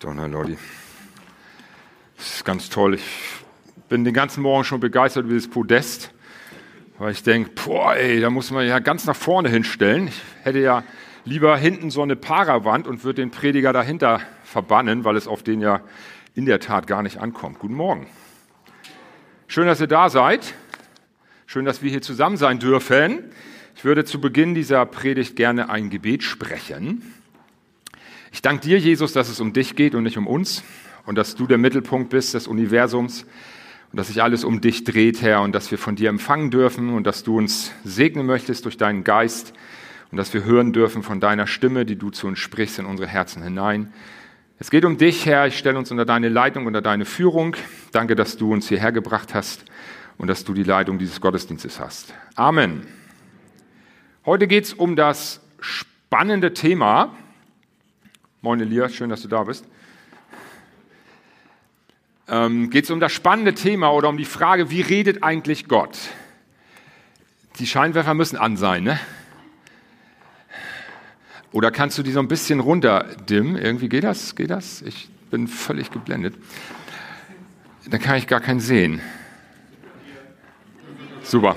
Donner Lolli. Das ist ganz toll. Ich bin den ganzen Morgen schon begeistert über dieses Podest, weil ich denke, boah, ey, da muss man ja ganz nach vorne hinstellen. Ich hätte ja lieber hinten so eine Parawand und würde den Prediger dahinter verbannen, weil es auf den ja in der Tat gar nicht ankommt. Guten Morgen. Schön, dass ihr da seid. Schön, dass wir hier zusammen sein dürfen. Ich würde zu Beginn dieser Predigt gerne ein Gebet sprechen. Ich danke dir, Jesus, dass es um dich geht und nicht um uns und dass du der Mittelpunkt bist des Universums und dass sich alles um dich dreht, Herr, und dass wir von dir empfangen dürfen und dass du uns segnen möchtest durch deinen Geist und dass wir hören dürfen von deiner Stimme, die du zu uns sprichst, in unsere Herzen hinein. Es geht um dich, Herr. Ich stelle uns unter deine Leitung, unter deine Führung. Danke, dass du uns hierher gebracht hast und dass du die Leitung dieses Gottesdienstes hast. Amen. Heute geht es um das spannende Thema, Moin Elias, schön, dass du da bist. Ähm, Geht es um das spannende Thema oder um die Frage, wie redet eigentlich Gott? Die Scheinwerfer müssen an sein, ne? Oder kannst du die so ein bisschen runterdimmen? Irgendwie geht das? Geht das? Ich bin völlig geblendet. Dann kann ich gar keinen sehen. Super.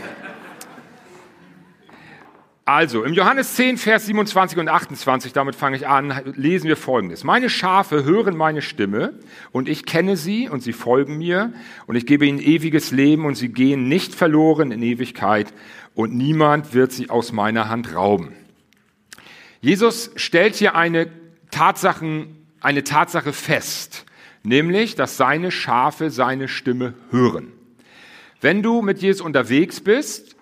Also, im Johannes 10, Vers 27 und 28, damit fange ich an, lesen wir Folgendes. Meine Schafe hören meine Stimme und ich kenne sie und sie folgen mir und ich gebe ihnen ewiges Leben und sie gehen nicht verloren in Ewigkeit und niemand wird sie aus meiner Hand rauben. Jesus stellt hier eine, Tatsachen, eine Tatsache fest, nämlich, dass seine Schafe seine Stimme hören. Wenn du mit Jesus unterwegs bist,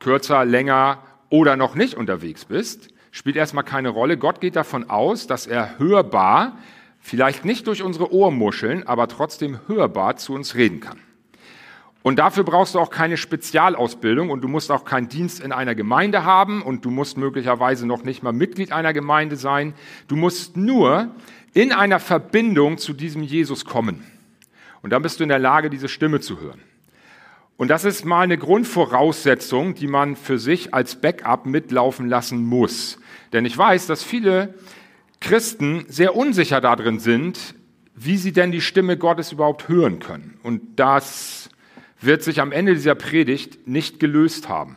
kürzer, länger, oder noch nicht unterwegs bist, spielt erstmal keine Rolle. Gott geht davon aus, dass er hörbar, vielleicht nicht durch unsere Ohrmuscheln, aber trotzdem hörbar zu uns reden kann. Und dafür brauchst du auch keine Spezialausbildung und du musst auch keinen Dienst in einer Gemeinde haben und du musst möglicherweise noch nicht mal Mitglied einer Gemeinde sein. Du musst nur in einer Verbindung zu diesem Jesus kommen. Und dann bist du in der Lage, diese Stimme zu hören. Und das ist mal eine Grundvoraussetzung, die man für sich als Backup mitlaufen lassen muss. Denn ich weiß, dass viele Christen sehr unsicher darin sind, wie sie denn die Stimme Gottes überhaupt hören können. Und das wird sich am Ende dieser Predigt nicht gelöst haben,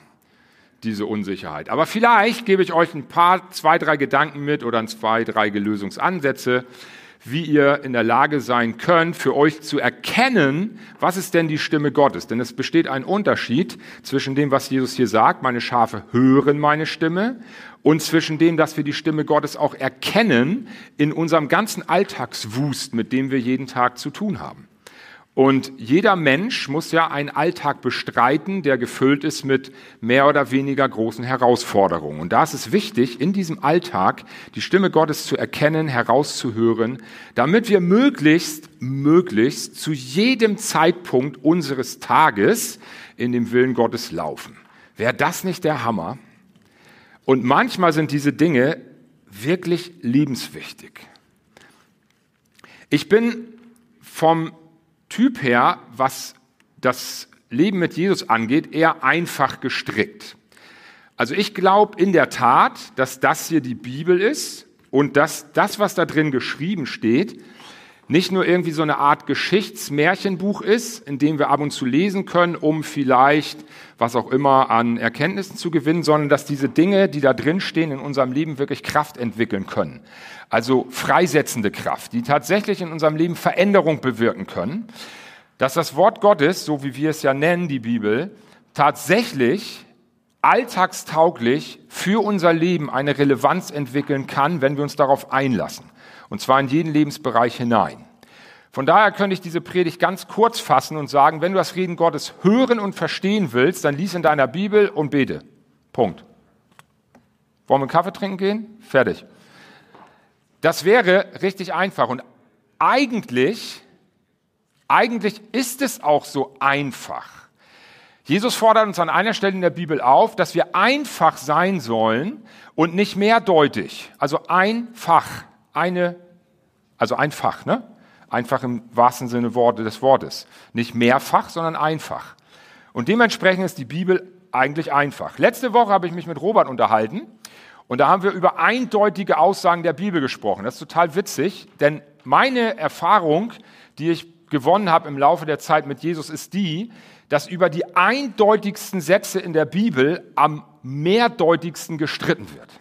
diese Unsicherheit. Aber vielleicht gebe ich euch ein paar, zwei, drei Gedanken mit oder zwei, drei Lösungsansätze, wie ihr in der Lage sein könnt, für euch zu erkennen, was ist denn die Stimme Gottes. Denn es besteht ein Unterschied zwischen dem, was Jesus hier sagt, meine Schafe hören meine Stimme, und zwischen dem, dass wir die Stimme Gottes auch erkennen in unserem ganzen Alltagswust, mit dem wir jeden Tag zu tun haben. Und jeder Mensch muss ja einen Alltag bestreiten, der gefüllt ist mit mehr oder weniger großen Herausforderungen. Und da ist es wichtig, in diesem Alltag die Stimme Gottes zu erkennen, herauszuhören, damit wir möglichst, möglichst zu jedem Zeitpunkt unseres Tages in dem Willen Gottes laufen. Wäre das nicht der Hammer? Und manchmal sind diese Dinge wirklich lebenswichtig. Ich bin vom Typ her, was das Leben mit Jesus angeht, eher einfach gestrickt. Also ich glaube in der Tat, dass das hier die Bibel ist und dass das, was da drin geschrieben steht, nicht nur irgendwie so eine Art Geschichtsmärchenbuch ist, in dem wir ab und zu lesen können, um vielleicht was auch immer an Erkenntnissen zu gewinnen, sondern dass diese Dinge, die da drin stehen, in unserem Leben wirklich Kraft entwickeln können. Also freisetzende Kraft, die tatsächlich in unserem Leben Veränderung bewirken können. Dass das Wort Gottes, so wie wir es ja nennen, die Bibel, tatsächlich alltagstauglich für unser Leben eine Relevanz entwickeln kann, wenn wir uns darauf einlassen. Und zwar in jeden Lebensbereich hinein. Von daher könnte ich diese Predigt ganz kurz fassen und sagen, wenn du das Reden Gottes hören und verstehen willst, dann lies in deiner Bibel und bete. Punkt. Wollen wir einen Kaffee trinken gehen? Fertig. Das wäre richtig einfach. Und eigentlich, eigentlich ist es auch so einfach. Jesus fordert uns an einer Stelle in der Bibel auf, dass wir einfach sein sollen und nicht mehrdeutig. Also einfach eine, also einfach, ne? Einfach im wahrsten Sinne des Wortes. Nicht mehrfach, sondern einfach. Und dementsprechend ist die Bibel eigentlich einfach. Letzte Woche habe ich mich mit Robert unterhalten und da haben wir über eindeutige Aussagen der Bibel gesprochen. Das ist total witzig, denn meine Erfahrung, die ich gewonnen habe im Laufe der Zeit mit Jesus, ist die, dass über die eindeutigsten Sätze in der Bibel am mehrdeutigsten gestritten wird.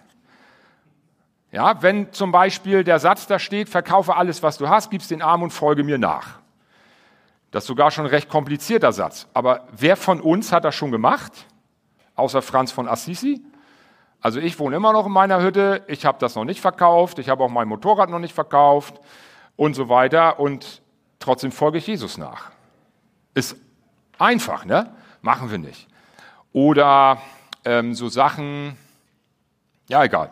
Ja, wenn zum Beispiel der Satz da steht, verkaufe alles, was du hast, gib's den Armen und folge mir nach. Das ist sogar schon ein recht komplizierter Satz. Aber wer von uns hat das schon gemacht? Außer Franz von Assisi? Also ich wohne immer noch in meiner Hütte, ich habe das noch nicht verkauft, ich habe auch mein Motorrad noch nicht verkauft und so weiter und trotzdem folge ich Jesus nach. Ist einfach, ne? Machen wir nicht. Oder ähm, so Sachen, ja egal.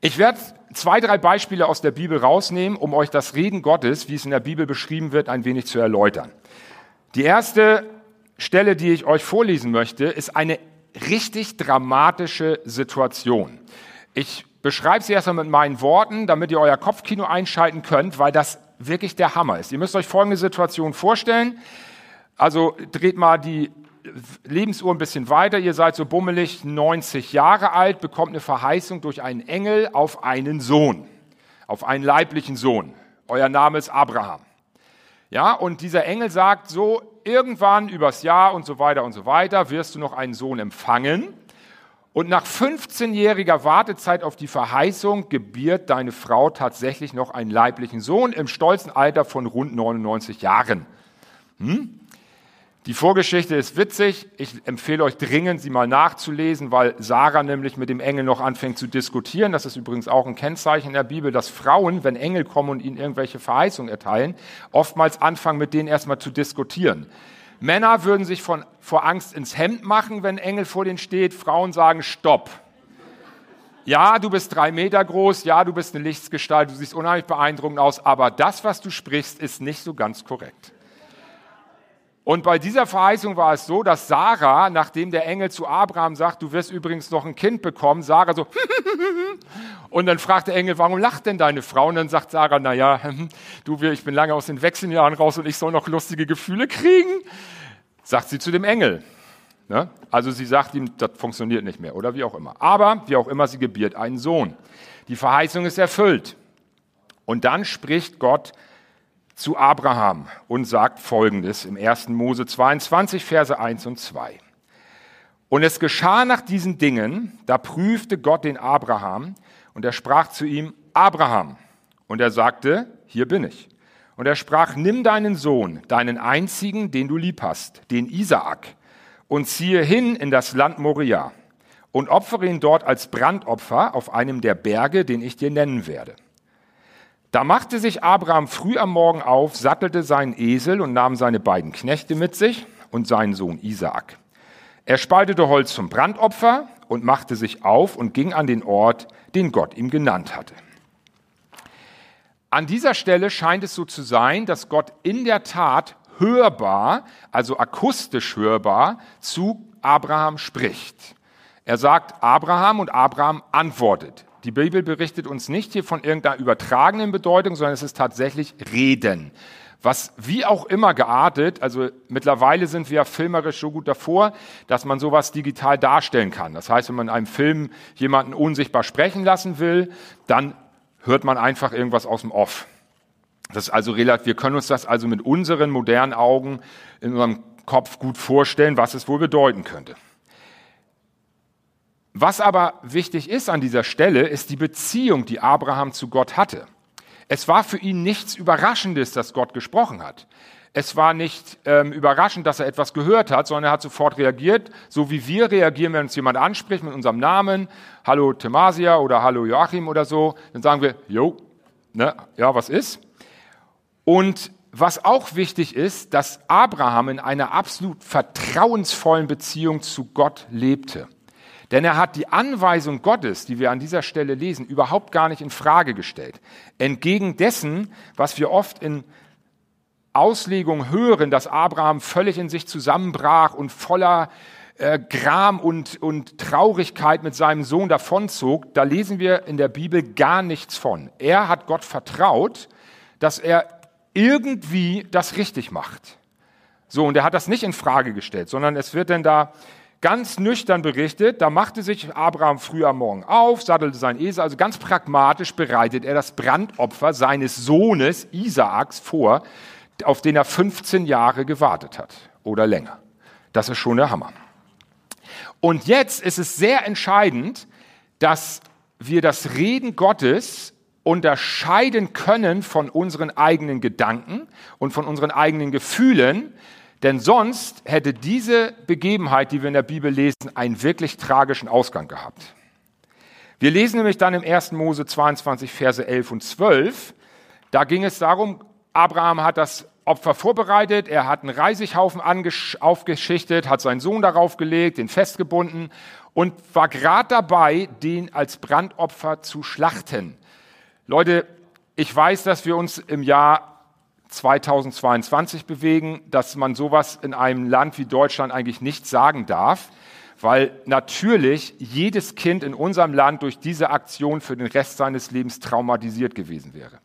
Ich werde zwei, drei Beispiele aus der Bibel rausnehmen, um euch das Reden Gottes, wie es in der Bibel beschrieben wird, ein wenig zu erläutern. Die erste Stelle, die ich euch vorlesen möchte, ist eine richtig dramatische Situation. Ich beschreibe sie erstmal mit meinen Worten, damit ihr euer Kopfkino einschalten könnt, weil das wirklich der Hammer ist. Ihr müsst euch folgende Situation vorstellen. Also dreht mal die Lebensuhr ein bisschen weiter. Ihr seid so bummelig 90 Jahre alt, bekommt eine Verheißung durch einen Engel auf einen Sohn, auf einen leiblichen Sohn. Euer Name ist Abraham. Ja, und dieser Engel sagt so, irgendwann übers Jahr und so weiter und so weiter wirst du noch einen Sohn empfangen. Und nach 15-jähriger Wartezeit auf die Verheißung gebiert deine Frau tatsächlich noch einen leiblichen Sohn im stolzen Alter von rund 99 Jahren. Hm? Die Vorgeschichte ist witzig. Ich empfehle euch dringend, sie mal nachzulesen, weil Sarah nämlich mit dem Engel noch anfängt zu diskutieren. Das ist übrigens auch ein Kennzeichen der Bibel, dass Frauen, wenn Engel kommen und ihnen irgendwelche Verheißungen erteilen, oftmals anfangen, mit denen erstmal zu diskutieren. Männer würden sich von, vor Angst ins Hemd machen, wenn Engel vor denen steht. Frauen sagen, stopp. Ja, du bist drei Meter groß, ja, du bist eine Lichtsgestalt, du siehst unheimlich beeindruckend aus, aber das, was du sprichst, ist nicht so ganz korrekt. Und bei dieser Verheißung war es so, dass Sarah, nachdem der Engel zu Abraham sagt, du wirst übrigens noch ein Kind bekommen, Sarah so, und dann fragt der Engel, warum lacht denn deine Frau? Und dann sagt Sarah, na ja, du, ich bin lange aus den Wechseljahren raus und ich soll noch lustige Gefühle kriegen, sagt sie zu dem Engel. Ne? Also sie sagt ihm, das funktioniert nicht mehr oder wie auch immer. Aber wie auch immer, sie gebiert einen Sohn. Die Verheißung ist erfüllt. Und dann spricht Gott zu Abraham und sagt Folgendes im 1. Mose 22, Verse 1 und 2. Und es geschah nach diesen Dingen, da prüfte Gott den Abraham und er sprach zu ihm, Abraham. Und er sagte, hier bin ich. Und er sprach, nimm deinen Sohn, deinen einzigen, den du lieb hast, den Isaak, und ziehe hin in das Land Moria und opfere ihn dort als Brandopfer auf einem der Berge, den ich dir nennen werde. Da machte sich Abraham früh am Morgen auf, sattelte seinen Esel und nahm seine beiden Knechte mit sich und seinen Sohn Isaak. Er spaltete Holz zum Brandopfer und machte sich auf und ging an den Ort, den Gott ihm genannt hatte. An dieser Stelle scheint es so zu sein, dass Gott in der Tat hörbar, also akustisch hörbar, zu Abraham spricht. Er sagt Abraham und Abraham antwortet. Die Bibel berichtet uns nicht hier von irgendeiner übertragenen Bedeutung, sondern es ist tatsächlich Reden. Was wie auch immer geartet, also mittlerweile sind wir filmerisch so gut davor, dass man sowas digital darstellen kann. Das heißt, wenn man in einem Film jemanden unsichtbar sprechen lassen will, dann hört man einfach irgendwas aus dem Off. Das ist also relativ, wir können uns das also mit unseren modernen Augen in unserem Kopf gut vorstellen, was es wohl bedeuten könnte. Was aber wichtig ist an dieser Stelle, ist die Beziehung, die Abraham zu Gott hatte. Es war für ihn nichts Überraschendes, dass Gott gesprochen hat. Es war nicht ähm, überraschend, dass er etwas gehört hat, sondern er hat sofort reagiert, so wie wir reagieren, wenn uns jemand anspricht mit unserem Namen, Hallo Themasia oder Hallo Joachim oder so, dann sagen wir, Jo, ne, ja, was ist? Und was auch wichtig ist, dass Abraham in einer absolut vertrauensvollen Beziehung zu Gott lebte. Denn er hat die Anweisung Gottes, die wir an dieser Stelle lesen, überhaupt gar nicht in Frage gestellt. Entgegen dessen, was wir oft in Auslegung hören, dass Abraham völlig in sich zusammenbrach und voller äh, Gram und, und Traurigkeit mit seinem Sohn davonzog, da lesen wir in der Bibel gar nichts von. Er hat Gott vertraut, dass er irgendwie das richtig macht. So, und er hat das nicht in Frage gestellt, sondern es wird denn da ganz nüchtern berichtet, da machte sich Abraham früh am Morgen auf, sattelte sein Esel, also ganz pragmatisch bereitet er das Brandopfer seines Sohnes Isaaks vor, auf den er 15 Jahre gewartet hat oder länger. Das ist schon der Hammer. Und jetzt ist es sehr entscheidend, dass wir das Reden Gottes unterscheiden können von unseren eigenen Gedanken und von unseren eigenen Gefühlen, denn sonst hätte diese Begebenheit, die wir in der Bibel lesen, einen wirklich tragischen Ausgang gehabt. Wir lesen nämlich dann im 1. Mose 22, Verse 11 und 12. Da ging es darum, Abraham hat das Opfer vorbereitet, er hat einen Reisighaufen aufgeschichtet, hat seinen Sohn darauf gelegt, den festgebunden und war gerade dabei, den als Brandopfer zu schlachten. Leute, ich weiß, dass wir uns im Jahr 2022 bewegen, dass man sowas in einem Land wie Deutschland eigentlich nicht sagen darf, weil natürlich jedes Kind in unserem Land durch diese Aktion für den Rest seines Lebens traumatisiert gewesen wäre.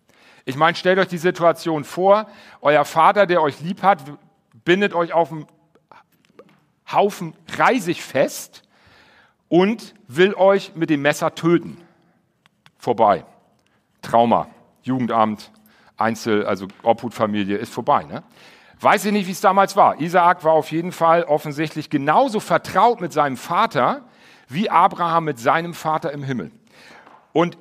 Ich meine, stellt euch die Situation vor, euer Vater, der euch lieb hat, bindet euch auf einen Haufen Reisig fest und will euch mit dem Messer töten. Vorbei. Trauma, Jugendamt, Einzel, also Obhutfamilie ist vorbei. Ne? Weiß ich nicht, wie es damals war. Isaak war auf jeden Fall offensichtlich genauso vertraut mit seinem Vater wie Abraham mit seinem Vater im Himmel. Und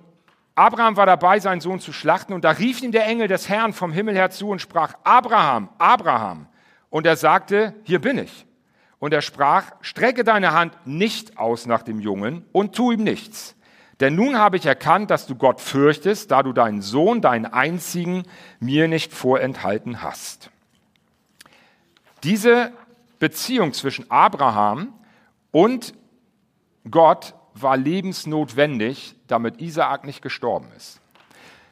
Abraham war dabei, seinen Sohn zu schlachten, und da rief ihm der Engel des Herrn vom Himmel her zu und sprach, Abraham, Abraham. Und er sagte, hier bin ich. Und er sprach, strecke deine Hand nicht aus nach dem Jungen und tu ihm nichts. Denn nun habe ich erkannt, dass du Gott fürchtest, da du deinen Sohn, deinen einzigen, mir nicht vorenthalten hast. Diese Beziehung zwischen Abraham und Gott war lebensnotwendig, damit Isaak nicht gestorben ist.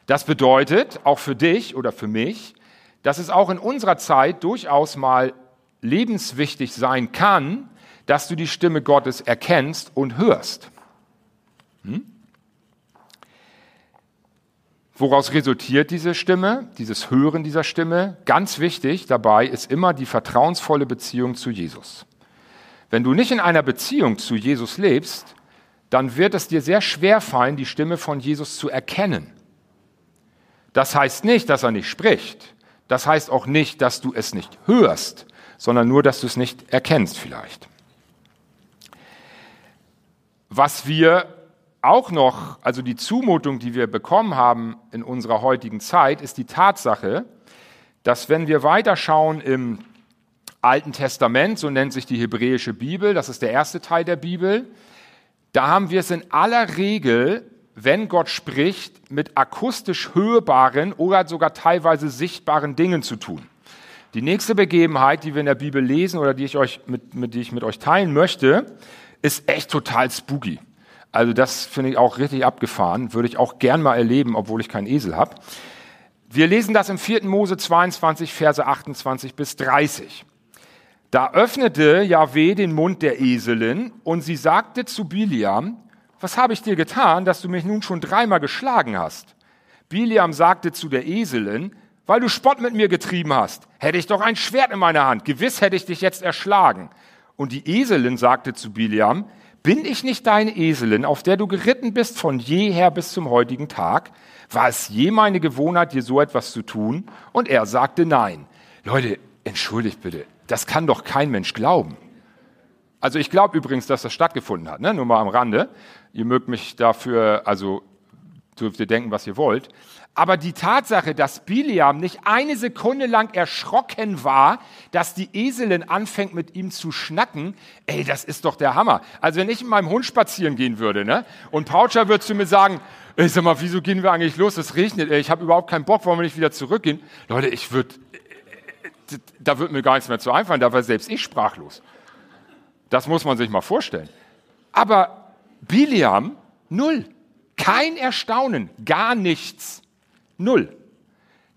Das bedeutet auch für dich oder für mich, dass es auch in unserer Zeit durchaus mal lebenswichtig sein kann, dass du die Stimme Gottes erkennst und hörst. Hm? Woraus resultiert diese Stimme, dieses Hören dieser Stimme? Ganz wichtig dabei ist immer die vertrauensvolle Beziehung zu Jesus. Wenn du nicht in einer Beziehung zu Jesus lebst, dann wird es dir sehr schwer fallen, die Stimme von Jesus zu erkennen. Das heißt nicht, dass er nicht spricht. Das heißt auch nicht, dass du es nicht hörst, sondern nur, dass du es nicht erkennst vielleicht. Was wir auch noch, also die Zumutung, die wir bekommen haben in unserer heutigen Zeit, ist die Tatsache, dass wenn wir weiterschauen im Alten Testament, so nennt sich die hebräische Bibel, das ist der erste Teil der Bibel, da haben wir es in aller Regel, wenn Gott spricht, mit akustisch hörbaren oder sogar teilweise sichtbaren Dingen zu tun. Die nächste Begebenheit, die wir in der Bibel lesen oder die ich, euch mit, mit, die ich mit euch teilen möchte, ist echt total spooky. Also das finde ich auch richtig abgefahren, würde ich auch gern mal erleben, obwohl ich keinen Esel habe. Wir lesen das im 4. Mose 22, Verse 28 bis 30. Da öffnete Yahweh den Mund der Eselin und sie sagte zu Biliam, was habe ich dir getan, dass du mich nun schon dreimal geschlagen hast? Biliam sagte zu der Eselin, weil du Spott mit mir getrieben hast, hätte ich doch ein Schwert in meiner Hand, gewiss hätte ich dich jetzt erschlagen. Und die Eselin sagte zu Biliam, bin ich nicht deine Eselin, auf der du geritten bist von jeher bis zum heutigen Tag? War es je meine Gewohnheit, dir so etwas zu tun? Und er sagte nein. Leute, entschuldigt bitte, das kann doch kein Mensch glauben. Also ich glaube übrigens, dass das stattgefunden hat, ne? nur mal am Rande. Ihr mögt mich dafür, also dürft ihr denken, was ihr wollt. Aber die Tatsache, dass Biliam nicht eine Sekunde lang erschrocken war, dass die Eselin anfängt mit ihm zu schnacken, ey, das ist doch der Hammer. Also wenn ich mit meinem Hund spazieren gehen würde, ne, und Paucher würde zu mir sagen, ey, sag mal, wieso gehen wir eigentlich los? Es regnet, ey, ich habe überhaupt keinen Bock, wollen wir nicht wieder zurückgehen? Leute, ich würde, da würde mir gar nichts mehr zu einfallen, da war selbst ich sprachlos. Das muss man sich mal vorstellen. Aber Biliam, null. Kein Erstaunen, gar nichts. Null.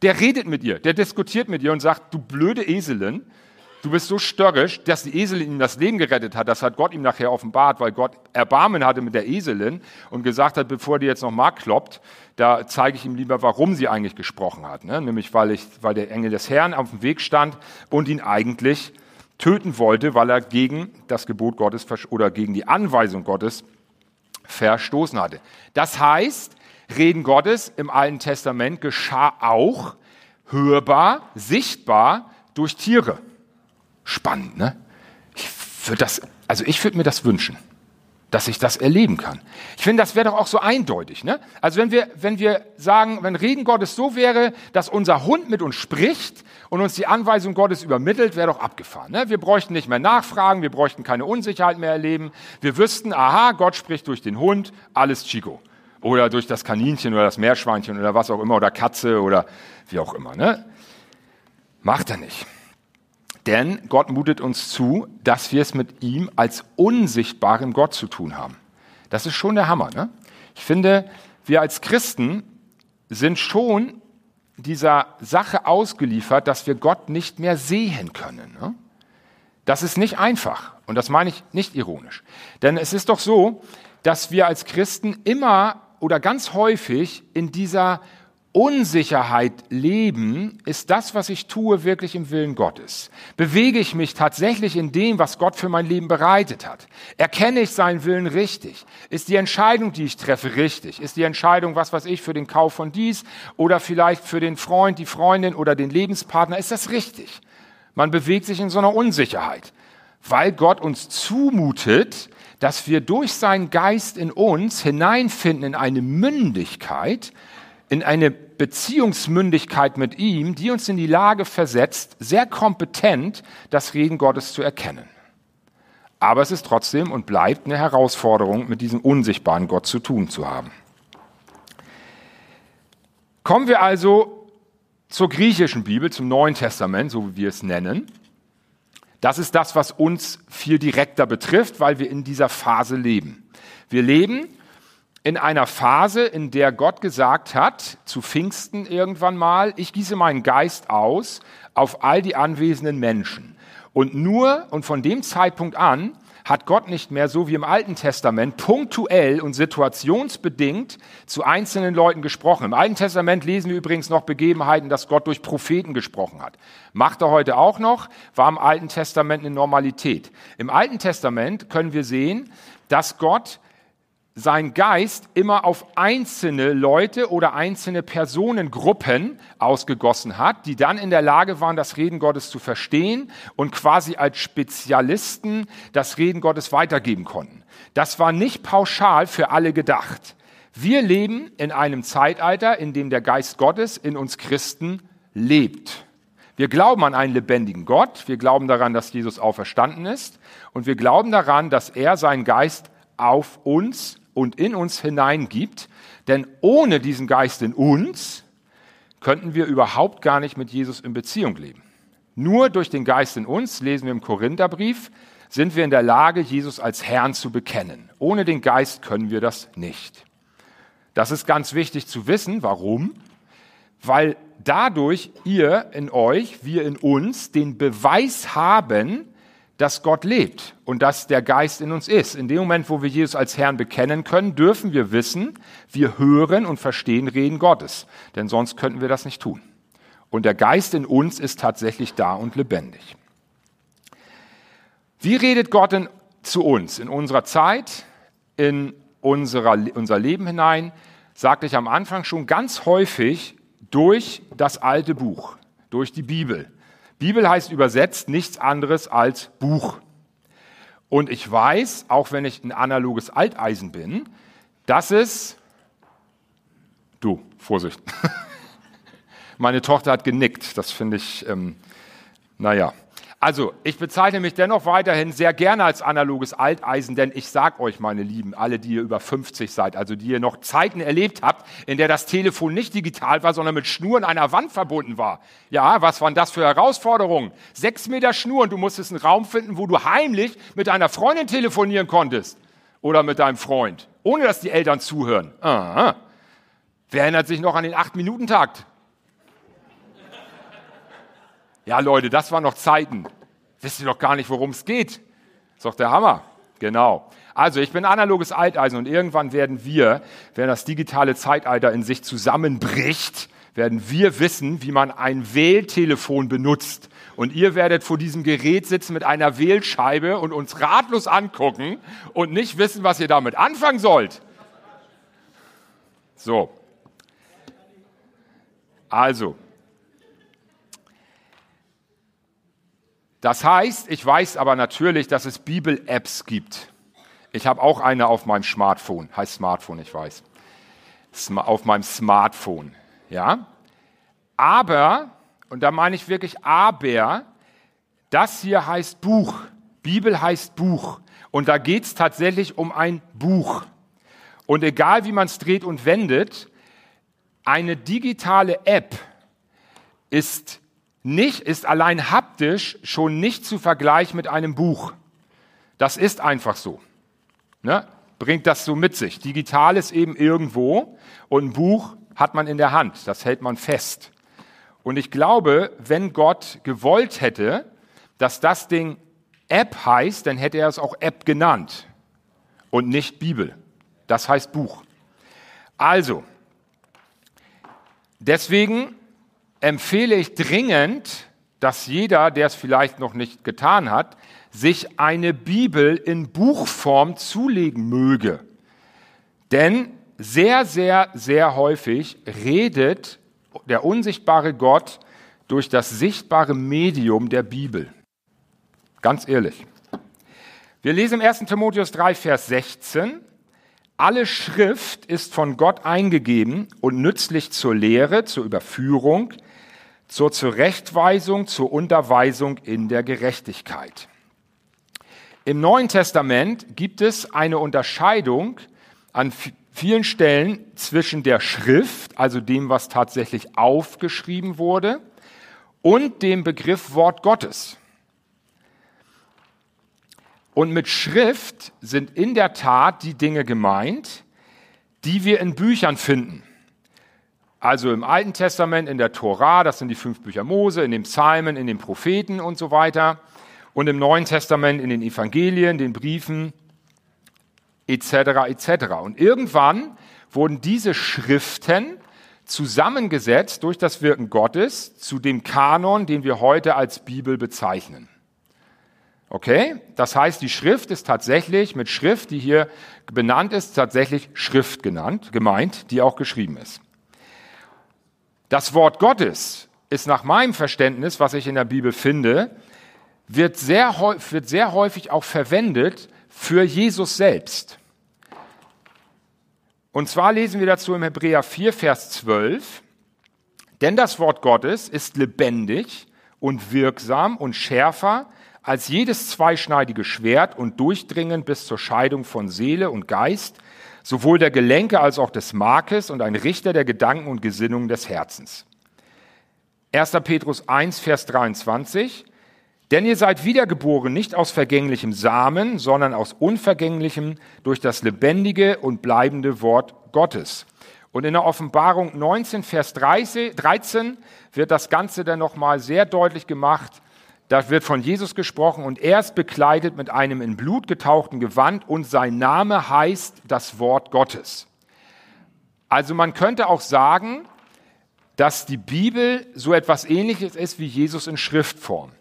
Der redet mit ihr, der diskutiert mit ihr und sagt, du blöde Eselin, du bist so störrisch, dass die Eselin ihm das Leben gerettet hat. Das hat Gott ihm nachher offenbart, weil Gott Erbarmen hatte mit der Eselin und gesagt hat, bevor die jetzt noch mal kloppt, da zeige ich ihm lieber, warum sie eigentlich gesprochen hat. Ne? Nämlich, weil, ich, weil der Engel des Herrn auf dem Weg stand und ihn eigentlich töten wollte, weil er gegen das Gebot Gottes oder gegen die Anweisung Gottes verstoßen hatte. Das heißt, Reden Gottes im Alten Testament geschah auch hörbar, sichtbar durch Tiere. Spannend, ne? Ich würde das, also ich würde mir das wünschen dass ich das erleben kann. Ich finde, das wäre doch auch so eindeutig. Ne? Also wenn wir, wenn wir sagen, wenn Reden Gottes so wäre, dass unser Hund mit uns spricht und uns die Anweisung Gottes übermittelt, wäre doch abgefahren. Ne? Wir bräuchten nicht mehr nachfragen, wir bräuchten keine Unsicherheit mehr erleben. Wir wüssten, aha, Gott spricht durch den Hund, alles Chico. Oder durch das Kaninchen oder das Meerschweinchen oder was auch immer oder Katze oder wie auch immer. Ne? Macht er nicht. Denn Gott mutet uns zu, dass wir es mit ihm als unsichtbaren Gott zu tun haben. Das ist schon der Hammer. Ne? Ich finde, wir als Christen sind schon dieser Sache ausgeliefert, dass wir Gott nicht mehr sehen können. Ne? Das ist nicht einfach. Und das meine ich nicht ironisch. Denn es ist doch so, dass wir als Christen immer oder ganz häufig in dieser Unsicherheit leben, ist das, was ich tue, wirklich im Willen Gottes? Bewege ich mich tatsächlich in dem, was Gott für mein Leben bereitet hat? Erkenne ich seinen Willen richtig? Ist die Entscheidung, die ich treffe, richtig? Ist die Entscheidung, was weiß ich, für den Kauf von dies oder vielleicht für den Freund, die Freundin oder den Lebenspartner, ist das richtig? Man bewegt sich in so einer Unsicherheit, weil Gott uns zumutet, dass wir durch seinen Geist in uns hineinfinden in eine Mündigkeit, in eine Beziehungsmündigkeit mit ihm, die uns in die Lage versetzt, sehr kompetent das Reden Gottes zu erkennen. Aber es ist trotzdem und bleibt eine Herausforderung, mit diesem unsichtbaren Gott zu tun zu haben. Kommen wir also zur griechischen Bibel, zum Neuen Testament, so wie wir es nennen. Das ist das, was uns viel direkter betrifft, weil wir in dieser Phase leben. Wir leben in einer Phase, in der Gott gesagt hat, zu Pfingsten irgendwann mal, ich gieße meinen Geist aus auf all die anwesenden Menschen. Und nur und von dem Zeitpunkt an hat Gott nicht mehr so wie im Alten Testament punktuell und situationsbedingt zu einzelnen Leuten gesprochen. Im Alten Testament lesen wir übrigens noch Begebenheiten, dass Gott durch Propheten gesprochen hat. Macht er heute auch noch, war im Alten Testament eine Normalität. Im Alten Testament können wir sehen, dass Gott sein Geist immer auf einzelne Leute oder einzelne Personengruppen ausgegossen hat, die dann in der Lage waren, das Reden Gottes zu verstehen und quasi als Spezialisten das Reden Gottes weitergeben konnten. Das war nicht pauschal für alle gedacht. Wir leben in einem Zeitalter, in dem der Geist Gottes in uns Christen lebt. Wir glauben an einen lebendigen Gott, wir glauben daran, dass Jesus auferstanden ist und wir glauben daran, dass er seinen Geist auf uns und in uns hineingibt. Denn ohne diesen Geist in uns könnten wir überhaupt gar nicht mit Jesus in Beziehung leben. Nur durch den Geist in uns, lesen wir im Korintherbrief, sind wir in der Lage, Jesus als Herrn zu bekennen. Ohne den Geist können wir das nicht. Das ist ganz wichtig zu wissen. Warum? Weil dadurch ihr in euch, wir in uns, den Beweis haben, dass Gott lebt und dass der Geist in uns ist. In dem Moment, wo wir Jesus als Herrn bekennen können, dürfen wir wissen, wir hören und verstehen Reden Gottes. Denn sonst könnten wir das nicht tun. Und der Geist in uns ist tatsächlich da und lebendig. Wie redet Gott in, zu uns in unserer Zeit, in unserer, unser Leben hinein? Sagte ich am Anfang schon ganz häufig durch das alte Buch, durch die Bibel. Bibel heißt übersetzt nichts anderes als Buch. Und ich weiß, auch wenn ich ein analoges Alteisen bin, dass es, du, Vorsicht, meine Tochter hat genickt, das finde ich, ähm, naja, also, ich bezeichne mich dennoch weiterhin sehr gerne als analoges Alteisen, denn ich sag euch, meine Lieben, alle, die ihr über 50 seid, also die ihr noch Zeiten erlebt habt, in der das Telefon nicht digital war, sondern mit Schnur an einer Wand verbunden war. Ja, was waren das für Herausforderungen? Sechs Meter Schnur und du musstest einen Raum finden, wo du heimlich mit deiner Freundin telefonieren konntest. Oder mit deinem Freund. Ohne dass die Eltern zuhören. Aha. Wer erinnert sich noch an den Acht-Minuten-Takt? Ja, Leute, das waren noch Zeiten. Wisst ihr doch gar nicht, worum es geht. Ist doch der Hammer. Genau. Also, ich bin analoges Alteisen und irgendwann werden wir, wenn das digitale Zeitalter in sich zusammenbricht, werden wir wissen, wie man ein Wähltelefon benutzt Und ihr werdet vor diesem Gerät sitzen mit einer Wählscheibe und uns ratlos angucken und nicht wissen, was ihr damit anfangen sollt. So. Also. Das heißt, ich weiß aber natürlich, dass es Bibel-Apps gibt. Ich habe auch eine auf meinem Smartphone, heißt Smartphone, ich weiß. Auf meinem Smartphone, ja. Aber, und da meine ich wirklich aber, das hier heißt Buch. Bibel heißt Buch. Und da geht es tatsächlich um ein Buch. Und egal wie man es dreht und wendet, eine digitale App ist nicht, ist allein haptisch schon nicht zu vergleichen mit einem Buch. Das ist einfach so. Ne? Bringt das so mit sich. Digital ist eben irgendwo und ein Buch hat man in der Hand. Das hält man fest. Und ich glaube, wenn Gott gewollt hätte, dass das Ding App heißt, dann hätte er es auch App genannt und nicht Bibel. Das heißt Buch. Also, deswegen empfehle ich dringend, dass jeder, der es vielleicht noch nicht getan hat, sich eine Bibel in Buchform zulegen möge. Denn sehr, sehr, sehr häufig redet der unsichtbare Gott durch das sichtbare Medium der Bibel. Ganz ehrlich. Wir lesen im 1. Timotheus 3, Vers 16. Alle Schrift ist von Gott eingegeben und nützlich zur Lehre, zur Überführung, zur Zurechtweisung, zur Unterweisung in der Gerechtigkeit. Im Neuen Testament gibt es eine Unterscheidung an vielen Stellen zwischen der Schrift, also dem, was tatsächlich aufgeschrieben wurde, und dem Begriff Wort Gottes. Und mit Schrift sind in der Tat die Dinge gemeint, die wir in Büchern finden. Also im Alten Testament, in der Tora, das sind die fünf Bücher Mose, in den Psalmen, in den Propheten und so weiter. Und im Neuen Testament, in den Evangelien, den Briefen, etc. etc. Und irgendwann wurden diese Schriften zusammengesetzt durch das Wirken Gottes zu dem Kanon, den wir heute als Bibel bezeichnen. Okay? Das heißt, die Schrift ist tatsächlich mit Schrift, die hier benannt ist, tatsächlich Schrift genannt, gemeint, die auch geschrieben ist. Das Wort Gottes ist nach meinem Verständnis, was ich in der Bibel finde, wird sehr, wird sehr häufig auch verwendet für Jesus selbst. Und zwar lesen wir dazu im Hebräer 4, Vers 12, denn das Wort Gottes ist lebendig und wirksam und schärfer als jedes zweischneidige Schwert und durchdringend bis zur Scheidung von Seele und Geist sowohl der Gelenke als auch des Markes und ein Richter der Gedanken und Gesinnungen des Herzens. 1. Petrus 1, Vers 23. Denn ihr seid wiedergeboren nicht aus vergänglichem Samen, sondern aus unvergänglichem durch das lebendige und bleibende Wort Gottes. Und in der Offenbarung 19, Vers 13 wird das Ganze dann nochmal sehr deutlich gemacht, da wird von Jesus gesprochen und er ist bekleidet mit einem in Blut getauchten Gewand und sein Name heißt das Wort Gottes. Also man könnte auch sagen, dass die Bibel so etwas ähnliches ist wie Jesus in Schriftform.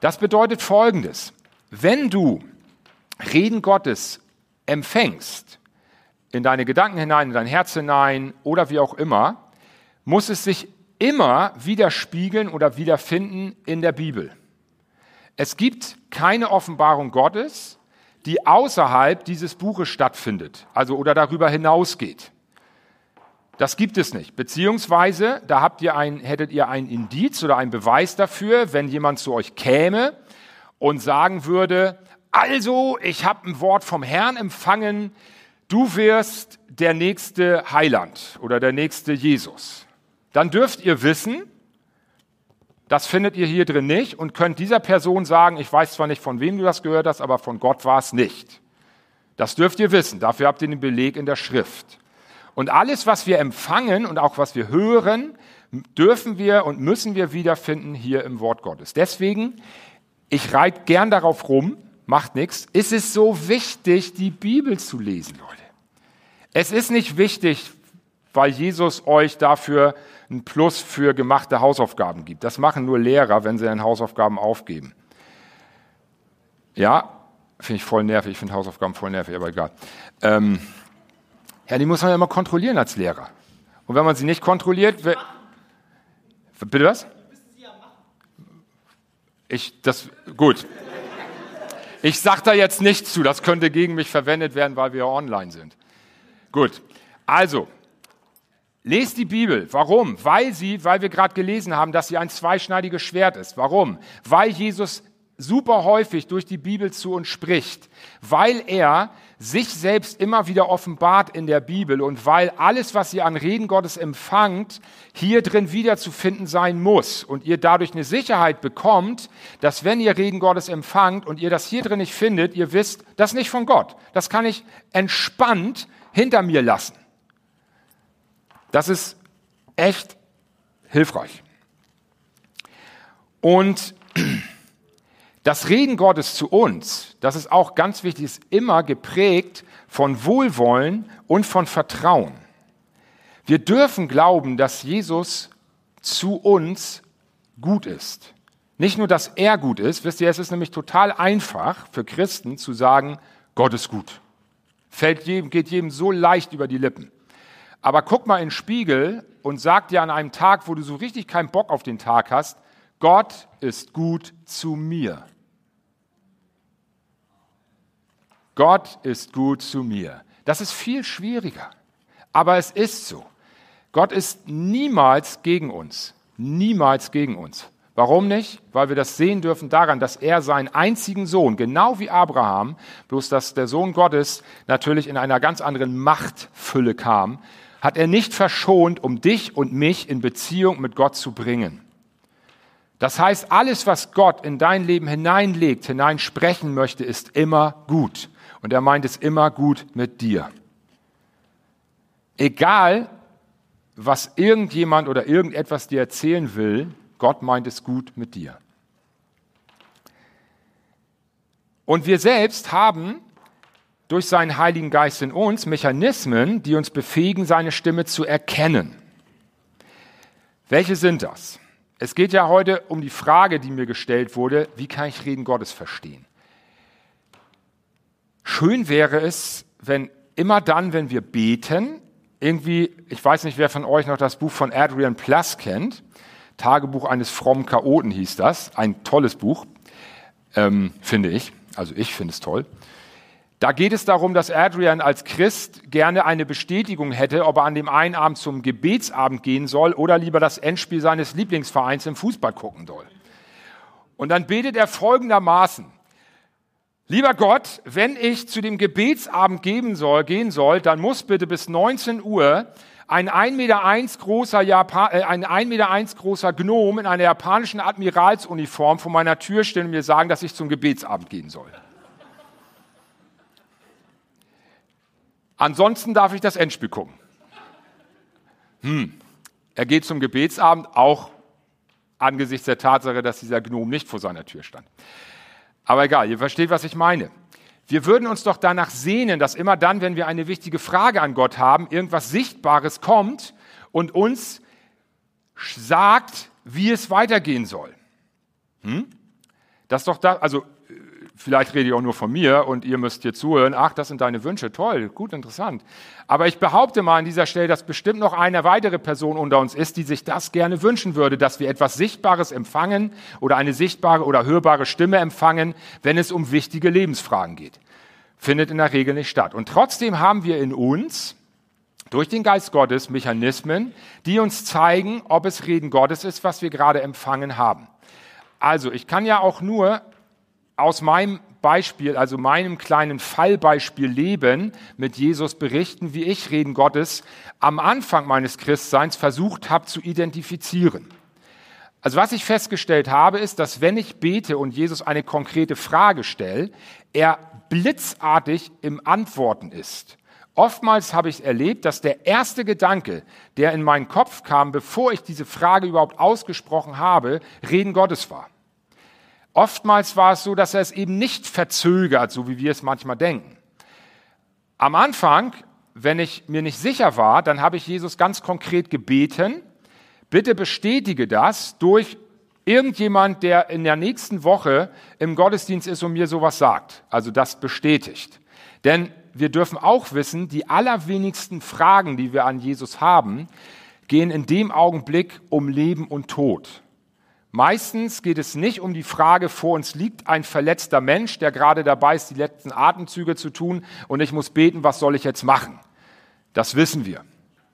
Das bedeutet Folgendes. Wenn du Reden Gottes empfängst, in deine Gedanken hinein, in dein Herz hinein oder wie auch immer, muss es sich immer widerspiegeln oder wiederfinden in der Bibel. Es gibt keine Offenbarung Gottes, die außerhalb dieses Buches stattfindet, also oder darüber hinausgeht. Das gibt es nicht. Beziehungsweise, da habt ihr ein, hättet ihr ein Indiz oder einen Beweis dafür, wenn jemand zu euch käme und sagen würde, also, ich habe ein Wort vom Herrn empfangen, du wirst der nächste Heiland oder der nächste Jesus. Dann dürft ihr wissen, das findet ihr hier drin nicht und könnt dieser Person sagen, ich weiß zwar nicht, von wem du das gehört hast, aber von Gott war es nicht. Das dürft ihr wissen. Dafür habt ihr den Beleg in der Schrift. Und alles, was wir empfangen und auch was wir hören, dürfen wir und müssen wir wiederfinden hier im Wort Gottes. Deswegen, ich reite gern darauf rum, macht nichts, ist es so wichtig, die Bibel zu lesen, Leute. Es ist nicht wichtig, weil Jesus euch dafür ein Plus für gemachte Hausaufgaben gibt. Das machen nur Lehrer, wenn sie ihren Hausaufgaben aufgeben. Ja, finde ich voll nervig. Ich finde Hausaufgaben voll nervig, aber egal. Ähm, ja, die muss man ja immer kontrollieren als Lehrer. Und wenn man sie nicht kontrolliert, bitte was? Ich, das, gut. Ich sage da jetzt nichts zu, das könnte gegen mich verwendet werden, weil wir online sind. Gut, also, lest die Bibel. Warum? Weil sie, weil wir gerade gelesen haben, dass sie ein zweischneidiges Schwert ist. Warum? Weil Jesus super häufig durch die Bibel zu uns spricht, weil er sich selbst immer wieder offenbart in der Bibel und weil alles, was ihr an Reden Gottes empfangt, hier drin wiederzufinden sein muss und ihr dadurch eine Sicherheit bekommt, dass wenn ihr Reden Gottes empfangt und ihr das hier drin nicht findet, ihr wisst, das ist nicht von Gott. Das kann ich entspannt hinter mir lassen. Das ist echt hilfreich. Und das Reden Gottes zu uns, das ist auch ganz wichtig, ist immer geprägt von Wohlwollen und von Vertrauen. Wir dürfen glauben, dass Jesus zu uns gut ist. Nicht nur, dass er gut ist, wisst ihr, es ist nämlich total einfach für Christen zu sagen, Gott ist gut. Fällt jedem, geht jedem so leicht über die Lippen. Aber guck mal in den Spiegel und sag dir an einem Tag, wo du so richtig keinen Bock auf den Tag hast, Gott ist gut zu mir. Gott ist gut zu mir. Das ist viel schwieriger. Aber es ist so. Gott ist niemals gegen uns. Niemals gegen uns. Warum nicht? Weil wir das sehen dürfen daran, dass er seinen einzigen Sohn, genau wie Abraham, bloß dass der Sohn Gottes natürlich in einer ganz anderen Machtfülle kam, hat er nicht verschont, um dich und mich in Beziehung mit Gott zu bringen. Das heißt, alles, was Gott in dein Leben hineinlegt, hineinsprechen möchte, ist immer gut. Und er meint es immer gut mit dir. Egal, was irgendjemand oder irgendetwas dir erzählen will, Gott meint es gut mit dir. Und wir selbst haben durch seinen Heiligen Geist in uns Mechanismen, die uns befähigen, seine Stimme zu erkennen. Welche sind das? Es geht ja heute um die Frage, die mir gestellt wurde, wie kann ich Reden Gottes verstehen? Schön wäre es, wenn immer dann, wenn wir beten, irgendwie, ich weiß nicht, wer von euch noch das Buch von Adrian Plass kennt, Tagebuch eines frommen Chaoten hieß das, ein tolles Buch, ähm, finde ich, also ich finde es toll. Da geht es darum, dass Adrian als Christ gerne eine Bestätigung hätte, ob er an dem einen Abend zum Gebetsabend gehen soll oder lieber das Endspiel seines Lieblingsvereins im Fußball gucken soll. Und dann betet er folgendermaßen, Lieber Gott, wenn ich zu dem Gebetsabend gehen soll, gehen soll, dann muss bitte bis 19 Uhr ein 1,1 Meter großer, Japan, äh, ein 1 Meter großer Gnom in einer japanischen Admiralsuniform vor meiner Tür stehen und mir sagen, dass ich zum Gebetsabend gehen soll. Ansonsten darf ich das Endspiel gucken. Hm. Er geht zum Gebetsabend, auch angesichts der Tatsache, dass dieser Gnom nicht vor seiner Tür stand. Aber egal, ihr versteht, was ich meine. Wir würden uns doch danach sehnen, dass immer dann, wenn wir eine wichtige Frage an Gott haben, irgendwas Sichtbares kommt und uns sagt, wie es weitergehen soll. Hm? Das doch da, also vielleicht rede ich auch nur von mir und ihr müsst hier zuhören, ach, das sind deine Wünsche, toll, gut, interessant. Aber ich behaupte mal an dieser Stelle, dass bestimmt noch eine weitere Person unter uns ist, die sich das gerne wünschen würde, dass wir etwas Sichtbares empfangen oder eine sichtbare oder hörbare Stimme empfangen, wenn es um wichtige Lebensfragen geht. Findet in der Regel nicht statt. Und trotzdem haben wir in uns durch den Geist Gottes Mechanismen, die uns zeigen, ob es Reden Gottes ist, was wir gerade empfangen haben. Also, ich kann ja auch nur aus meinem Beispiel, also meinem kleinen Fallbeispiel Leben mit Jesus berichten, wie ich Reden Gottes am Anfang meines Christseins versucht habe zu identifizieren. Also was ich festgestellt habe, ist, dass wenn ich bete und Jesus eine konkrete Frage stelle, er blitzartig im Antworten ist. Oftmals habe ich erlebt, dass der erste Gedanke, der in meinen Kopf kam, bevor ich diese Frage überhaupt ausgesprochen habe, Reden Gottes war. Oftmals war es so, dass er es eben nicht verzögert, so wie wir es manchmal denken. Am Anfang wenn ich mir nicht sicher war, dann habe ich Jesus ganz konkret gebeten, bitte bestätige das durch irgendjemand, der in der nächsten Woche im Gottesdienst ist und mir sowas sagt. Also das bestätigt. Denn wir dürfen auch wissen, die allerwenigsten Fragen, die wir an Jesus haben, gehen in dem Augenblick um Leben und Tod. Meistens geht es nicht um die Frage, vor uns liegt ein verletzter Mensch, der gerade dabei ist, die letzten Atemzüge zu tun und ich muss beten, was soll ich jetzt machen? Das wissen wir.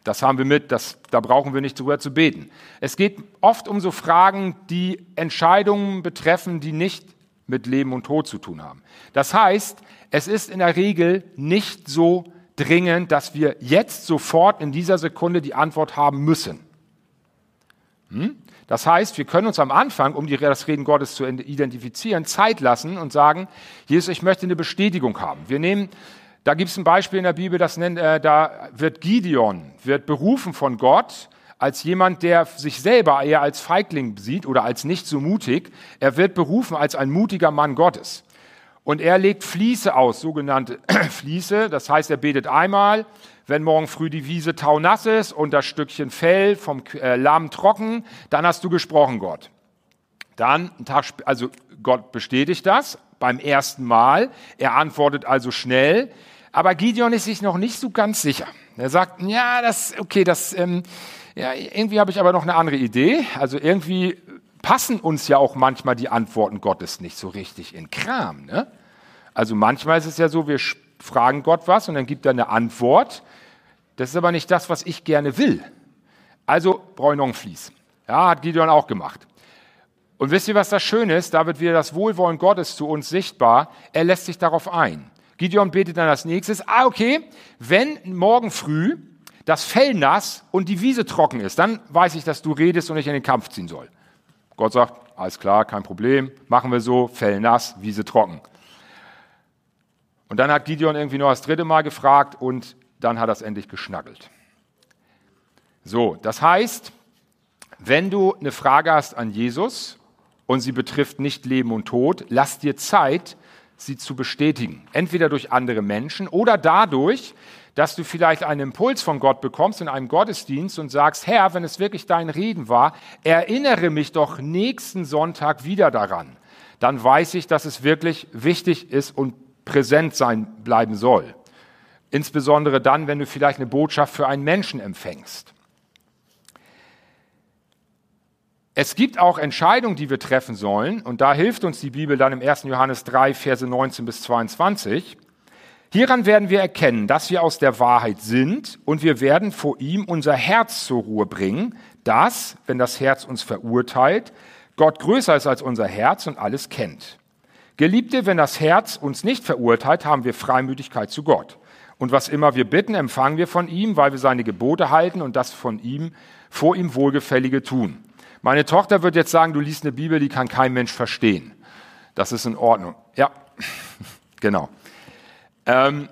Das haben wir mit, das, da brauchen wir nicht drüber zu beten. Es geht oft um so Fragen, die Entscheidungen betreffen, die nicht mit Leben und Tod zu tun haben. Das heißt, es ist in der Regel nicht so dringend, dass wir jetzt sofort in dieser Sekunde die Antwort haben müssen. Hm? Das heißt, wir können uns am Anfang, um das Reden Gottes zu identifizieren, Zeit lassen und sagen, Jesus, ich möchte eine Bestätigung haben. Wir nehmen, da gibt es ein Beispiel in der Bibel, das nennt, äh, da wird Gideon, wird berufen von Gott als jemand, der sich selber eher als Feigling sieht oder als nicht so mutig. Er wird berufen als ein mutiger Mann Gottes. Und er legt Fließe aus, sogenannte Fließe. Das heißt, er betet einmal, wenn morgen früh die Wiese taunass ist und das Stückchen Fell vom äh, Lamm trocken, dann hast du gesprochen, Gott. Dann, Tag, also Gott bestätigt das beim ersten Mal. Er antwortet also schnell. Aber Gideon ist sich noch nicht so ganz sicher. Er sagt, ja, das, okay, das, ähm, ja, irgendwie habe ich aber noch eine andere Idee. Also irgendwie passen uns ja auch manchmal die Antworten Gottes nicht so richtig in Kram. Ne? Also manchmal ist es ja so, wir fragen Gott was und dann gibt er eine Antwort. Das ist aber nicht das, was ich gerne will. Also brauche ich noch ein Fließ. Ja, hat Gideon auch gemacht. Und wisst ihr, was das Schöne ist? Da wird wieder das Wohlwollen Gottes zu uns sichtbar. Er lässt sich darauf ein. Gideon betet dann als nächstes, ah, okay, wenn morgen früh das Fell nass und die Wiese trocken ist, dann weiß ich, dass du redest und ich in den Kampf ziehen soll. Gott sagt, alles klar, kein Problem, machen wir so, Fell nass, Wiese trocken. Und dann hat Gideon irgendwie noch das dritte Mal gefragt und dann hat er es endlich geschnaggelt. So, das heißt, wenn du eine Frage hast an Jesus und sie betrifft nicht Leben und Tod, lass dir Zeit, sie zu bestätigen. Entweder durch andere Menschen oder dadurch, dass du vielleicht einen Impuls von Gott bekommst in einem Gottesdienst und sagst, Herr, wenn es wirklich dein Reden war, erinnere mich doch nächsten Sonntag wieder daran. Dann weiß ich, dass es wirklich wichtig ist und präsent sein bleiben soll. Insbesondere dann, wenn du vielleicht eine Botschaft für einen Menschen empfängst. Es gibt auch Entscheidungen, die wir treffen sollen, und da hilft uns die Bibel dann im 1. Johannes 3, Verse 19 bis 22. Hieran werden wir erkennen, dass wir aus der Wahrheit sind, und wir werden vor ihm unser Herz zur Ruhe bringen, dass, wenn das Herz uns verurteilt, Gott größer ist als unser Herz und alles kennt. Geliebte, wenn das Herz uns nicht verurteilt, haben wir Freimütigkeit zu Gott. Und was immer wir bitten, empfangen wir von ihm, weil wir seine Gebote halten und das von ihm, vor ihm Wohlgefällige tun. Meine Tochter wird jetzt sagen, du liest eine Bibel, die kann kein Mensch verstehen. Das ist in Ordnung. Ja, genau. Ähm,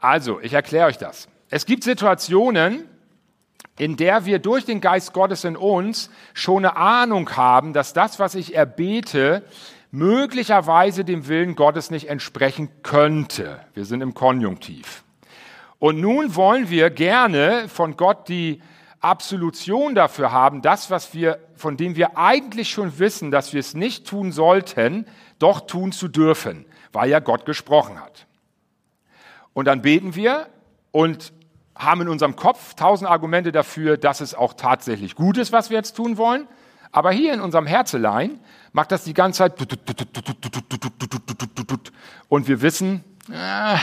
also, ich erkläre euch das. Es gibt Situationen, in der wir durch den Geist Gottes in uns schon eine Ahnung haben, dass das, was ich erbete, möglicherweise dem Willen Gottes nicht entsprechen könnte. Wir sind im Konjunktiv. Und nun wollen wir gerne von Gott die Absolution dafür haben, das, was wir, von dem wir eigentlich schon wissen, dass wir es nicht tun sollten, doch tun zu dürfen, weil ja Gott gesprochen hat. Und dann beten wir und haben in unserem Kopf tausend Argumente dafür, dass es auch tatsächlich gut ist, was wir jetzt tun wollen. Aber hier in unserem Herzelein macht das die ganze Zeit und wir wissen, ja,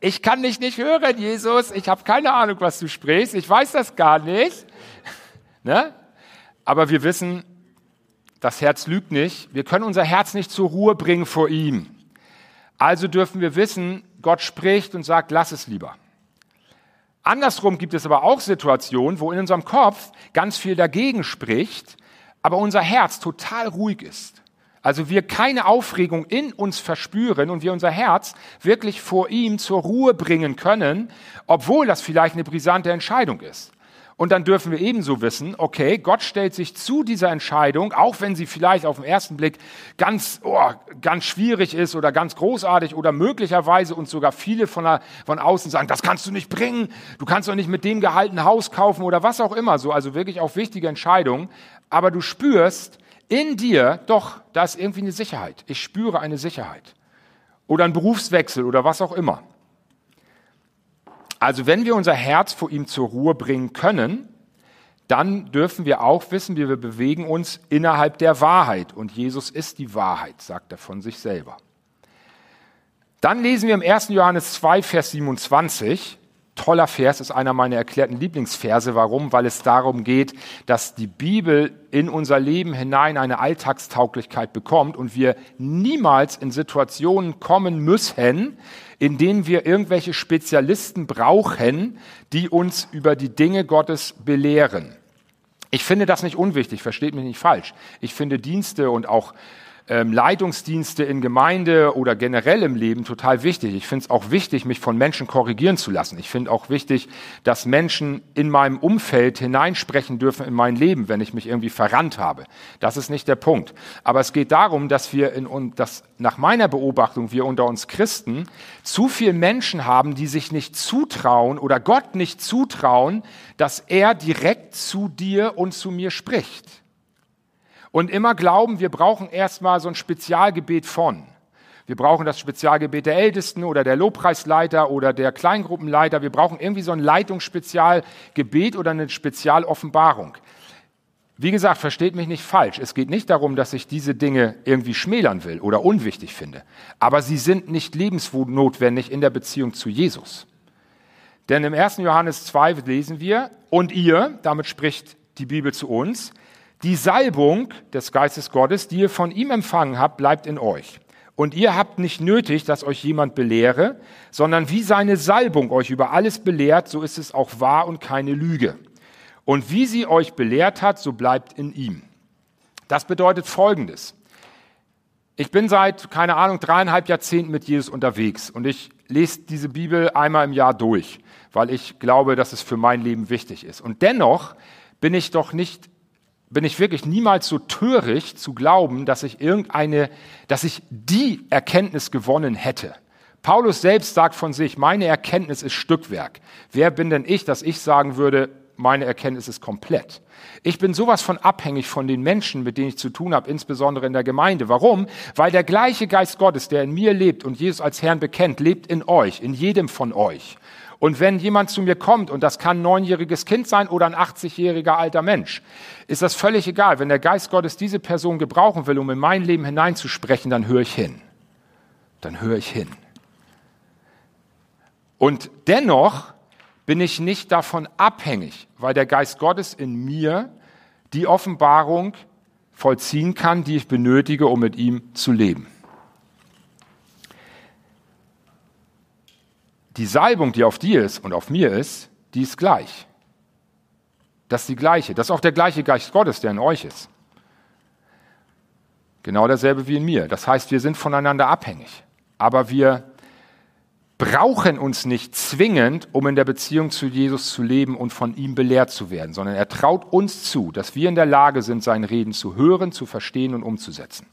ich kann dich nicht hören, Jesus, ich habe keine Ahnung, was du sprichst, ich weiß das gar nicht. Ne? Aber wir wissen, das Herz lügt nicht, wir können unser Herz nicht zur Ruhe bringen vor ihm. Also dürfen wir wissen, Gott spricht und sagt, lass es lieber. Andersrum gibt es aber auch Situationen, wo in unserem Kopf ganz viel dagegen spricht, aber unser Herz total ruhig ist. Also wir keine Aufregung in uns verspüren und wir unser Herz wirklich vor ihm zur Ruhe bringen können, obwohl das vielleicht eine brisante Entscheidung ist. Und dann dürfen wir ebenso wissen, okay, Gott stellt sich zu dieser Entscheidung, auch wenn sie vielleicht auf den ersten Blick ganz, oh, ganz schwierig ist oder ganz großartig oder möglicherweise uns sogar viele von, der, von außen sagen, das kannst du nicht bringen, du kannst doch nicht mit dem Gehalt ein Haus kaufen oder was auch immer so. Also wirklich auch wichtige Entscheidungen. Aber du spürst in dir, doch, da ist irgendwie eine Sicherheit. Ich spüre eine Sicherheit. Oder ein Berufswechsel oder was auch immer. Also wenn wir unser Herz vor ihm zur Ruhe bringen können, dann dürfen wir auch wissen, wir bewegen uns innerhalb der Wahrheit. Und Jesus ist die Wahrheit, sagt er von sich selber. Dann lesen wir im 1. Johannes 2, Vers 27, toller Vers, ist einer meiner erklärten Lieblingsverse. Warum? Weil es darum geht, dass die Bibel in unser Leben hinein eine Alltagstauglichkeit bekommt und wir niemals in Situationen kommen müssen, in denen wir irgendwelche Spezialisten brauchen, die uns über die Dinge Gottes belehren. Ich finde das nicht unwichtig, versteht mich nicht falsch. Ich finde Dienste und auch ähm, Leitungsdienste in Gemeinde oder generell im Leben total wichtig. Ich finde es auch wichtig, mich von Menschen korrigieren zu lassen. Ich finde auch wichtig, dass Menschen in meinem Umfeld hineinsprechen dürfen in mein Leben, wenn ich mich irgendwie verrannt habe. Das ist nicht der Punkt. Aber es geht darum, dass wir in uns, dass nach meiner Beobachtung wir unter uns Christen zu viel Menschen haben, die sich nicht zutrauen oder Gott nicht zutrauen, dass er direkt zu dir und zu mir spricht. Und immer glauben, wir brauchen erstmal so ein Spezialgebet von. Wir brauchen das Spezialgebet der Ältesten oder der Lobpreisleiter oder der Kleingruppenleiter. Wir brauchen irgendwie so ein Leitungsspezialgebet oder eine Spezialoffenbarung. Wie gesagt, versteht mich nicht falsch. Es geht nicht darum, dass ich diese Dinge irgendwie schmälern will oder unwichtig finde. Aber sie sind nicht lebensnotwendig in der Beziehung zu Jesus. Denn im 1. Johannes 2 lesen wir, und ihr, damit spricht die Bibel zu uns, die Salbung des Geistes Gottes, die ihr von ihm empfangen habt, bleibt in euch. Und ihr habt nicht nötig, dass euch jemand belehre, sondern wie seine Salbung euch über alles belehrt, so ist es auch wahr und keine Lüge. Und wie sie euch belehrt hat, so bleibt in ihm. Das bedeutet Folgendes. Ich bin seit, keine Ahnung, dreieinhalb Jahrzehnten mit Jesus unterwegs und ich lese diese Bibel einmal im Jahr durch, weil ich glaube, dass es für mein Leben wichtig ist. Und dennoch bin ich doch nicht bin ich wirklich niemals so töricht zu glauben, dass ich irgendeine, dass ich die Erkenntnis gewonnen hätte. Paulus selbst sagt von sich, meine Erkenntnis ist Stückwerk. Wer bin denn ich, dass ich sagen würde, meine Erkenntnis ist komplett. Ich bin sowas von abhängig von den Menschen, mit denen ich zu tun habe, insbesondere in der Gemeinde. Warum? Weil der gleiche Geist Gottes, der in mir lebt und Jesus als Herrn bekennt, lebt in euch, in jedem von euch. Und wenn jemand zu mir kommt, und das kann ein neunjähriges Kind sein oder ein 80-jähriger alter Mensch, ist das völlig egal. Wenn der Geist Gottes diese Person gebrauchen will, um in mein Leben hineinzusprechen, dann höre ich hin. Dann höre ich hin. Und dennoch bin ich nicht davon abhängig, weil der Geist Gottes in mir die Offenbarung vollziehen kann, die ich benötige, um mit ihm zu leben. Die Salbung, die auf dir ist und auf mir ist, die ist gleich. Das ist die gleiche. Das ist auch der gleiche Geist Gottes, der in euch ist. Genau derselbe wie in mir. Das heißt, wir sind voneinander abhängig. Aber wir brauchen uns nicht zwingend, um in der Beziehung zu Jesus zu leben und von ihm belehrt zu werden, sondern er traut uns zu, dass wir in der Lage sind, sein Reden zu hören, zu verstehen und umzusetzen.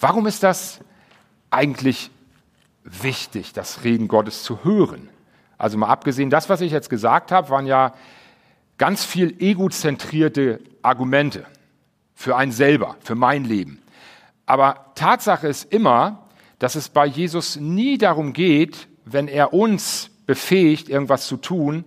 Warum ist das eigentlich wichtig, das Reden Gottes zu hören. Also mal abgesehen, das, was ich jetzt gesagt habe, waren ja ganz viel egozentrierte Argumente für einen selber, für mein Leben. Aber Tatsache ist immer, dass es bei Jesus nie darum geht, wenn er uns befähigt, irgendwas zu tun,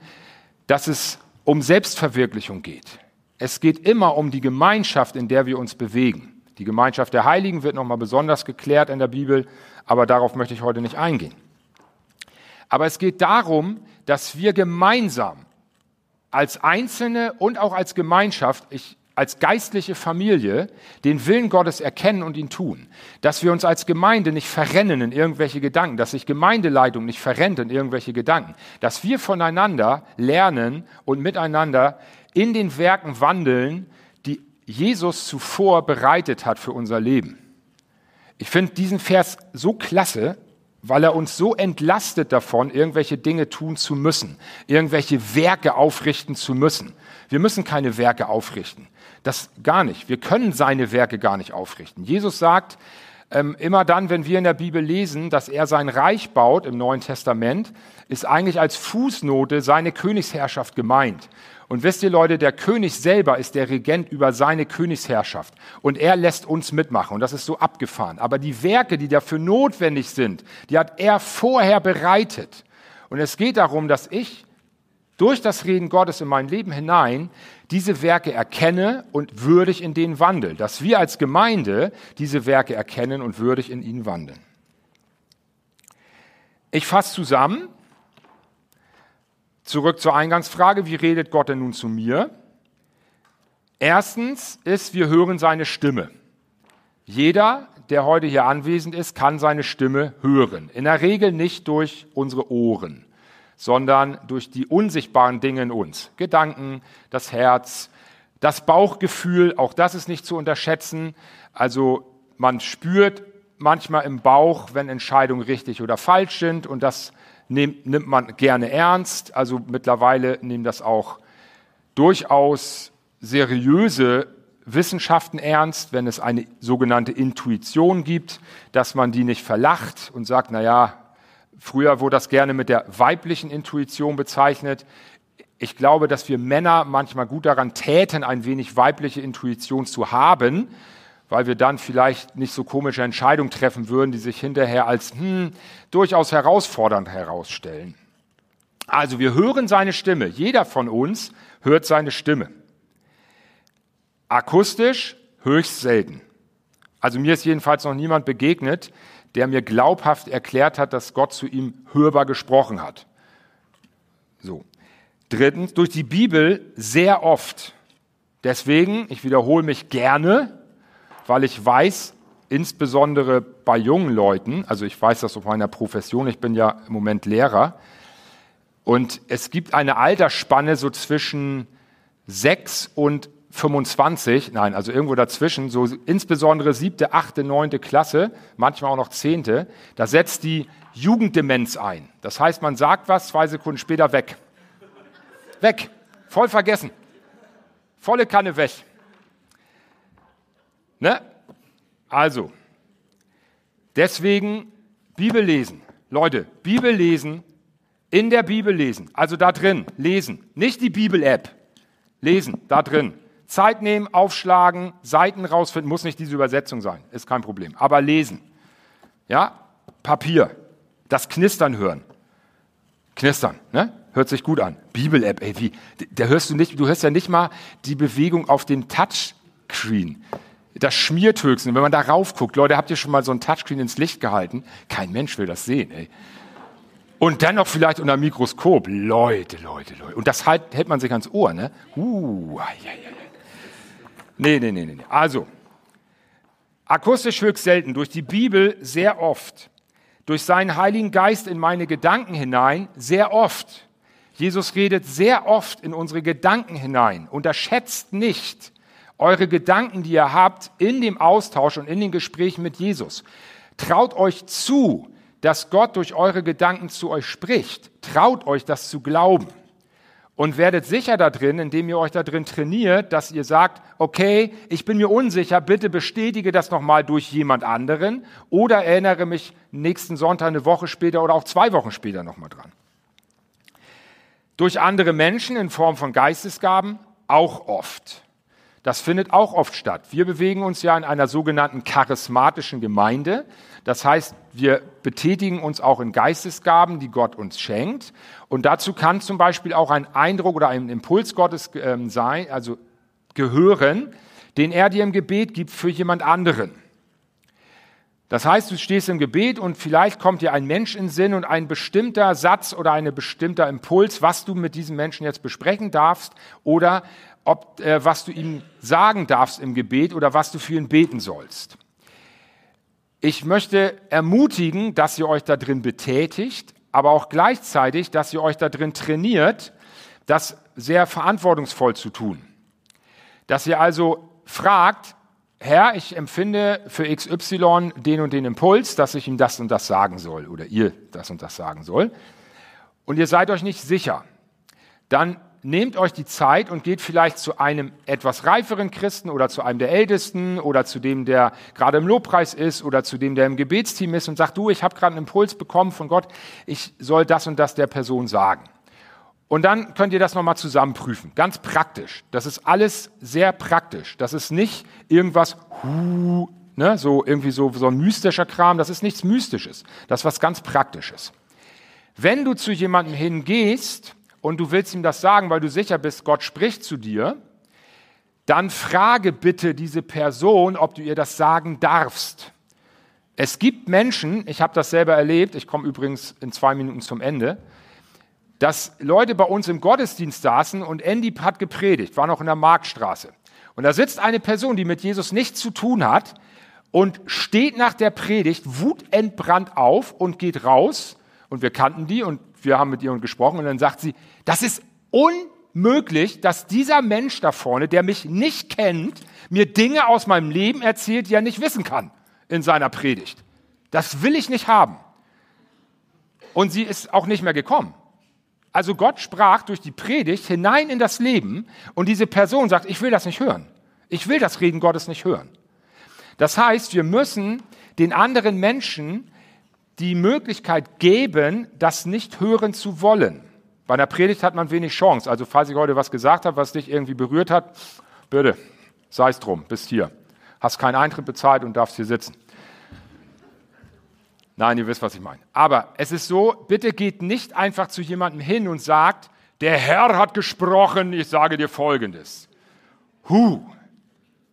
dass es um Selbstverwirklichung geht. Es geht immer um die Gemeinschaft, in der wir uns bewegen. Die Gemeinschaft der Heiligen wird nochmal besonders geklärt in der Bibel, aber darauf möchte ich heute nicht eingehen. Aber es geht darum, dass wir gemeinsam als Einzelne und auch als Gemeinschaft, ich, als geistliche Familie, den Willen Gottes erkennen und ihn tun. Dass wir uns als Gemeinde nicht verrennen in irgendwelche Gedanken, dass sich Gemeindeleitung nicht verrennt in irgendwelche Gedanken. Dass wir voneinander lernen und miteinander in den Werken wandeln, die Jesus zuvor bereitet hat für unser Leben. Ich finde diesen Vers so klasse, weil er uns so entlastet davon, irgendwelche Dinge tun zu müssen, irgendwelche Werke aufrichten zu müssen. Wir müssen keine Werke aufrichten. Das gar nicht. Wir können seine Werke gar nicht aufrichten. Jesus sagt, ähm, immer dann, wenn wir in der Bibel lesen, dass er sein Reich baut im Neuen Testament, ist eigentlich als Fußnote seine Königsherrschaft gemeint. Und wisst ihr Leute, der König selber ist der Regent über seine Königsherrschaft. Und er lässt uns mitmachen. Und das ist so abgefahren. Aber die Werke, die dafür notwendig sind, die hat er vorher bereitet. Und es geht darum, dass ich durch das Reden Gottes in mein Leben hinein diese Werke erkenne und würdig in denen wandel. Dass wir als Gemeinde diese Werke erkennen und würdig in ihnen wandeln. Ich fasse zusammen. Zurück zur Eingangsfrage, wie redet Gott denn nun zu mir? Erstens ist, wir hören seine Stimme. Jeder, der heute hier anwesend ist, kann seine Stimme hören. In der Regel nicht durch unsere Ohren, sondern durch die unsichtbaren Dinge in uns. Gedanken, das Herz, das Bauchgefühl, auch das ist nicht zu unterschätzen. Also man spürt manchmal im Bauch, wenn Entscheidungen richtig oder falsch sind und das nimmt, nimmt man gerne ernst. Also mittlerweile nehmen das auch durchaus seriöse Wissenschaften ernst, wenn es eine sogenannte Intuition gibt, dass man die nicht verlacht und sagt, na ja, früher wurde das gerne mit der weiblichen Intuition bezeichnet. Ich glaube, dass wir Männer manchmal gut daran täten, ein wenig weibliche Intuition zu haben, weil wir dann vielleicht nicht so komische Entscheidungen treffen würden, die sich hinterher als hm, durchaus herausfordernd herausstellen. Also wir hören seine Stimme. Jeder von uns hört seine Stimme. Akustisch höchst selten. Also mir ist jedenfalls noch niemand begegnet, der mir glaubhaft erklärt hat, dass Gott zu ihm hörbar gesprochen hat. So. Drittens, durch die Bibel sehr oft. Deswegen, ich wiederhole mich gerne, weil ich weiß, insbesondere bei jungen Leuten, also ich weiß das auf meiner Profession, ich bin ja im Moment Lehrer, und es gibt eine Altersspanne so zwischen 6 und 25, nein, also irgendwo dazwischen, so insbesondere siebte, achte, neunte Klasse, manchmal auch noch zehnte, da setzt die Jugenddemenz ein. Das heißt, man sagt was, zwei Sekunden später weg. Weg. Voll vergessen. Volle Kanne weg. Ne? Also, deswegen Bibel lesen. Leute, Bibel lesen, in der Bibel lesen, also da drin lesen, nicht die Bibel-App, lesen, da drin. Zeit nehmen, aufschlagen, Seiten rausfinden, muss nicht diese Übersetzung sein, ist kein Problem. Aber lesen. Ja, Papier, das Knistern hören. Knistern, ne? Hört sich gut an. Bibel-App, ey, wie, da hörst du nicht, du hörst ja nicht mal die Bewegung auf dem Touchscreen das schmiert höchstens. Wenn man da raufguckt, Leute, habt ihr schon mal so ein Touchscreen ins Licht gehalten? Kein Mensch will das sehen, ey. Und dann noch vielleicht unter Mikroskop. Leute, Leute, Leute. Und das halt, hält man sich ans Ohr, ne? Uh, ja, ja, ja. Nee, nee, nee, nee. Also, akustisch höchst selten, durch die Bibel sehr oft, durch seinen Heiligen Geist in meine Gedanken hinein sehr oft. Jesus redet sehr oft in unsere Gedanken hinein. Unterschätzt nicht, eure Gedanken, die ihr habt, in dem Austausch und in den Gesprächen mit Jesus. Traut euch zu, dass Gott durch eure Gedanken zu euch spricht. Traut euch das zu glauben. Und werdet sicher da drin, indem ihr euch da drin trainiert, dass ihr sagt, okay, ich bin mir unsicher, bitte bestätige das nochmal durch jemand anderen oder erinnere mich nächsten Sonntag, eine Woche später oder auch zwei Wochen später nochmal dran. Durch andere Menschen in Form von Geistesgaben auch oft. Das findet auch oft statt. Wir bewegen uns ja in einer sogenannten charismatischen Gemeinde. Das heißt, wir betätigen uns auch in Geistesgaben, die Gott uns schenkt. Und dazu kann zum Beispiel auch ein Eindruck oder ein Impuls Gottes ähm, sein, also gehören, den er dir im Gebet gibt für jemand anderen. Das heißt, du stehst im Gebet und vielleicht kommt dir ein Mensch in Sinn und ein bestimmter Satz oder ein bestimmter Impuls, was du mit diesem Menschen jetzt besprechen darfst oder ob, äh, was du ihm sagen darfst im Gebet oder was du für ihn beten sollst. Ich möchte ermutigen, dass ihr euch da drin betätigt, aber auch gleichzeitig, dass ihr euch da drin trainiert, das sehr verantwortungsvoll zu tun. Dass ihr also fragt, Herr, ich empfinde für XY den und den Impuls, dass ich ihm das und das sagen soll oder ihr das und das sagen soll. Und ihr seid euch nicht sicher. Dann nehmt euch die Zeit und geht vielleicht zu einem etwas reiferen Christen oder zu einem der Ältesten oder zu dem, der gerade im Lobpreis ist oder zu dem, der im Gebetsteam ist und sagt, du, ich habe gerade einen Impuls bekommen von Gott, ich soll das und das der Person sagen. Und dann könnt ihr das nochmal zusammen prüfen. Ganz praktisch. Das ist alles sehr praktisch. Das ist nicht irgendwas, hu, ne, so irgendwie so, so ein mystischer Kram. Das ist nichts Mystisches. Das ist was ganz Praktisches. Wenn du zu jemandem hingehst und du willst ihm das sagen, weil du sicher bist, Gott spricht zu dir, dann frage bitte diese Person, ob du ihr das sagen darfst. Es gibt Menschen, ich habe das selber erlebt, ich komme übrigens in zwei Minuten zum Ende, dass Leute bei uns im Gottesdienst saßen und Andy hat gepredigt, war noch in der Marktstraße. Und da sitzt eine Person, die mit Jesus nichts zu tun hat und steht nach der Predigt wutentbrannt auf und geht raus. Und wir kannten die und wir haben mit ihr gesprochen und dann sagt sie, das ist unmöglich, dass dieser Mensch da vorne, der mich nicht kennt, mir Dinge aus meinem Leben erzählt, die er nicht wissen kann in seiner Predigt. Das will ich nicht haben. Und sie ist auch nicht mehr gekommen. Also Gott sprach durch die Predigt hinein in das Leben und diese Person sagt, ich will das nicht hören. Ich will das Reden Gottes nicht hören. Das heißt, wir müssen den anderen Menschen die Möglichkeit geben, das nicht hören zu wollen. Bei einer Predigt hat man wenig Chance. Also falls ich heute was gesagt habe, was dich irgendwie berührt hat, bitte, sei es drum, bist hier. Hast keinen Eintritt bezahlt und darfst hier sitzen. Nein, ihr wisst, was ich meine. Aber es ist so, bitte geht nicht einfach zu jemandem hin und sagt, der Herr hat gesprochen, ich sage dir Folgendes. Huh.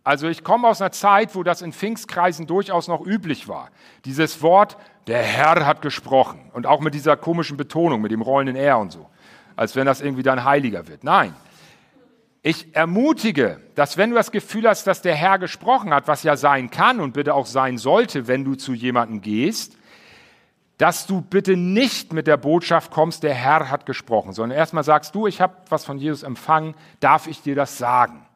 Also ich komme aus einer Zeit, wo das in Pfingstkreisen durchaus noch üblich war. Dieses Wort, der Herr hat gesprochen. Und auch mit dieser komischen Betonung, mit dem rollenden R und so. Als wenn das irgendwie dann heiliger wird. Nein. Ich ermutige, dass wenn du das Gefühl hast, dass der Herr gesprochen hat, was ja sein kann und bitte auch sein sollte, wenn du zu jemandem gehst, dass du bitte nicht mit der Botschaft kommst, der Herr hat gesprochen, sondern erstmal sagst du, ich habe was von Jesus empfangen, darf ich dir das sagen?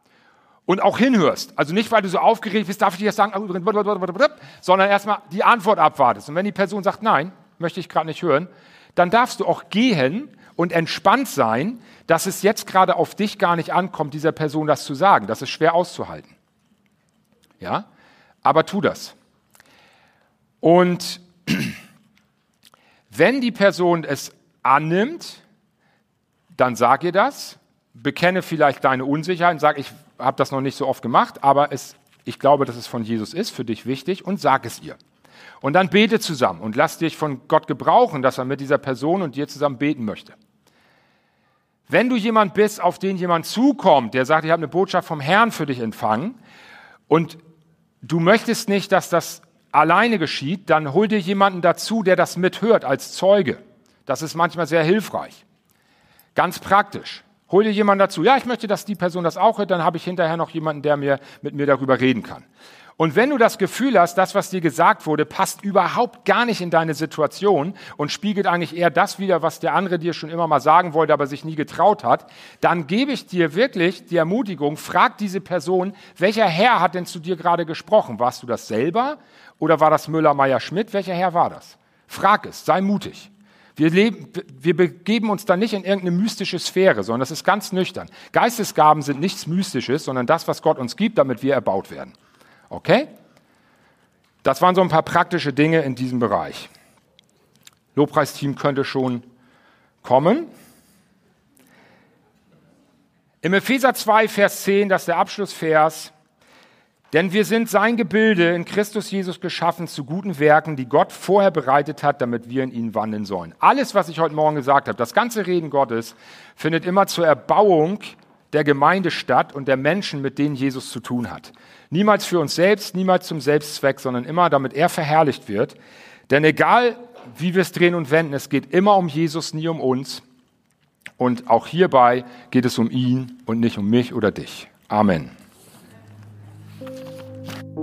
Und auch hinhörst. Also nicht, weil du so aufgeregt bist, darf ich dir das sagen, sondern erstmal die Antwort abwartest. Und wenn die Person sagt, nein, möchte ich gerade nicht hören, dann darfst du auch gehen und entspannt sein, dass es jetzt gerade auf dich gar nicht ankommt, dieser Person das zu sagen. Das ist schwer auszuhalten. Ja? Aber tu das. Und wenn die Person es annimmt, dann sag ihr das, bekenne vielleicht deine Unsicherheit und sag, ich habe das noch nicht so oft gemacht, aber es, ich glaube, dass es von Jesus ist, für dich wichtig und sag es ihr. Und dann bete zusammen und lass dich von Gott gebrauchen, dass er mit dieser Person und dir zusammen beten möchte. Wenn du jemand bist, auf den jemand zukommt, der sagt, ich habe eine Botschaft vom Herrn für dich empfangen und du möchtest nicht, dass das alleine geschieht, dann hol dir jemanden dazu, der das mithört als Zeuge. Das ist manchmal sehr hilfreich. Ganz praktisch. Hol dir jemanden dazu. Ja, ich möchte, dass die Person das auch hört, dann habe ich hinterher noch jemanden, der mir, mit mir darüber reden kann. Und wenn du das Gefühl hast, das, was dir gesagt wurde, passt überhaupt gar nicht in deine Situation und spiegelt eigentlich eher das wider, was der andere dir schon immer mal sagen wollte, aber sich nie getraut hat, dann gebe ich dir wirklich die Ermutigung, frag diese Person, welcher Herr hat denn zu dir gerade gesprochen? Warst du das selber oder war das Müller, Meier, Schmidt? Welcher Herr war das? Frag es, sei mutig. Wir, leben, wir begeben uns da nicht in irgendeine mystische Sphäre, sondern das ist ganz nüchtern. Geistesgaben sind nichts Mystisches, sondern das, was Gott uns gibt, damit wir erbaut werden. Okay? Das waren so ein paar praktische Dinge in diesem Bereich. Lobpreisteam könnte schon kommen. Im Epheser 2, Vers 10, das ist der Abschlussvers. Denn wir sind sein Gebilde in Christus Jesus geschaffen zu guten Werken, die Gott vorher bereitet hat, damit wir in ihnen wandeln sollen. Alles, was ich heute Morgen gesagt habe, das ganze Reden Gottes, findet immer zur Erbauung der Gemeinde statt und der Menschen, mit denen Jesus zu tun hat. Niemals für uns selbst, niemals zum Selbstzweck, sondern immer, damit er verherrlicht wird. Denn egal, wie wir es drehen und wenden, es geht immer um Jesus, nie um uns. Und auch hierbei geht es um ihn und nicht um mich oder dich. Amen. Musik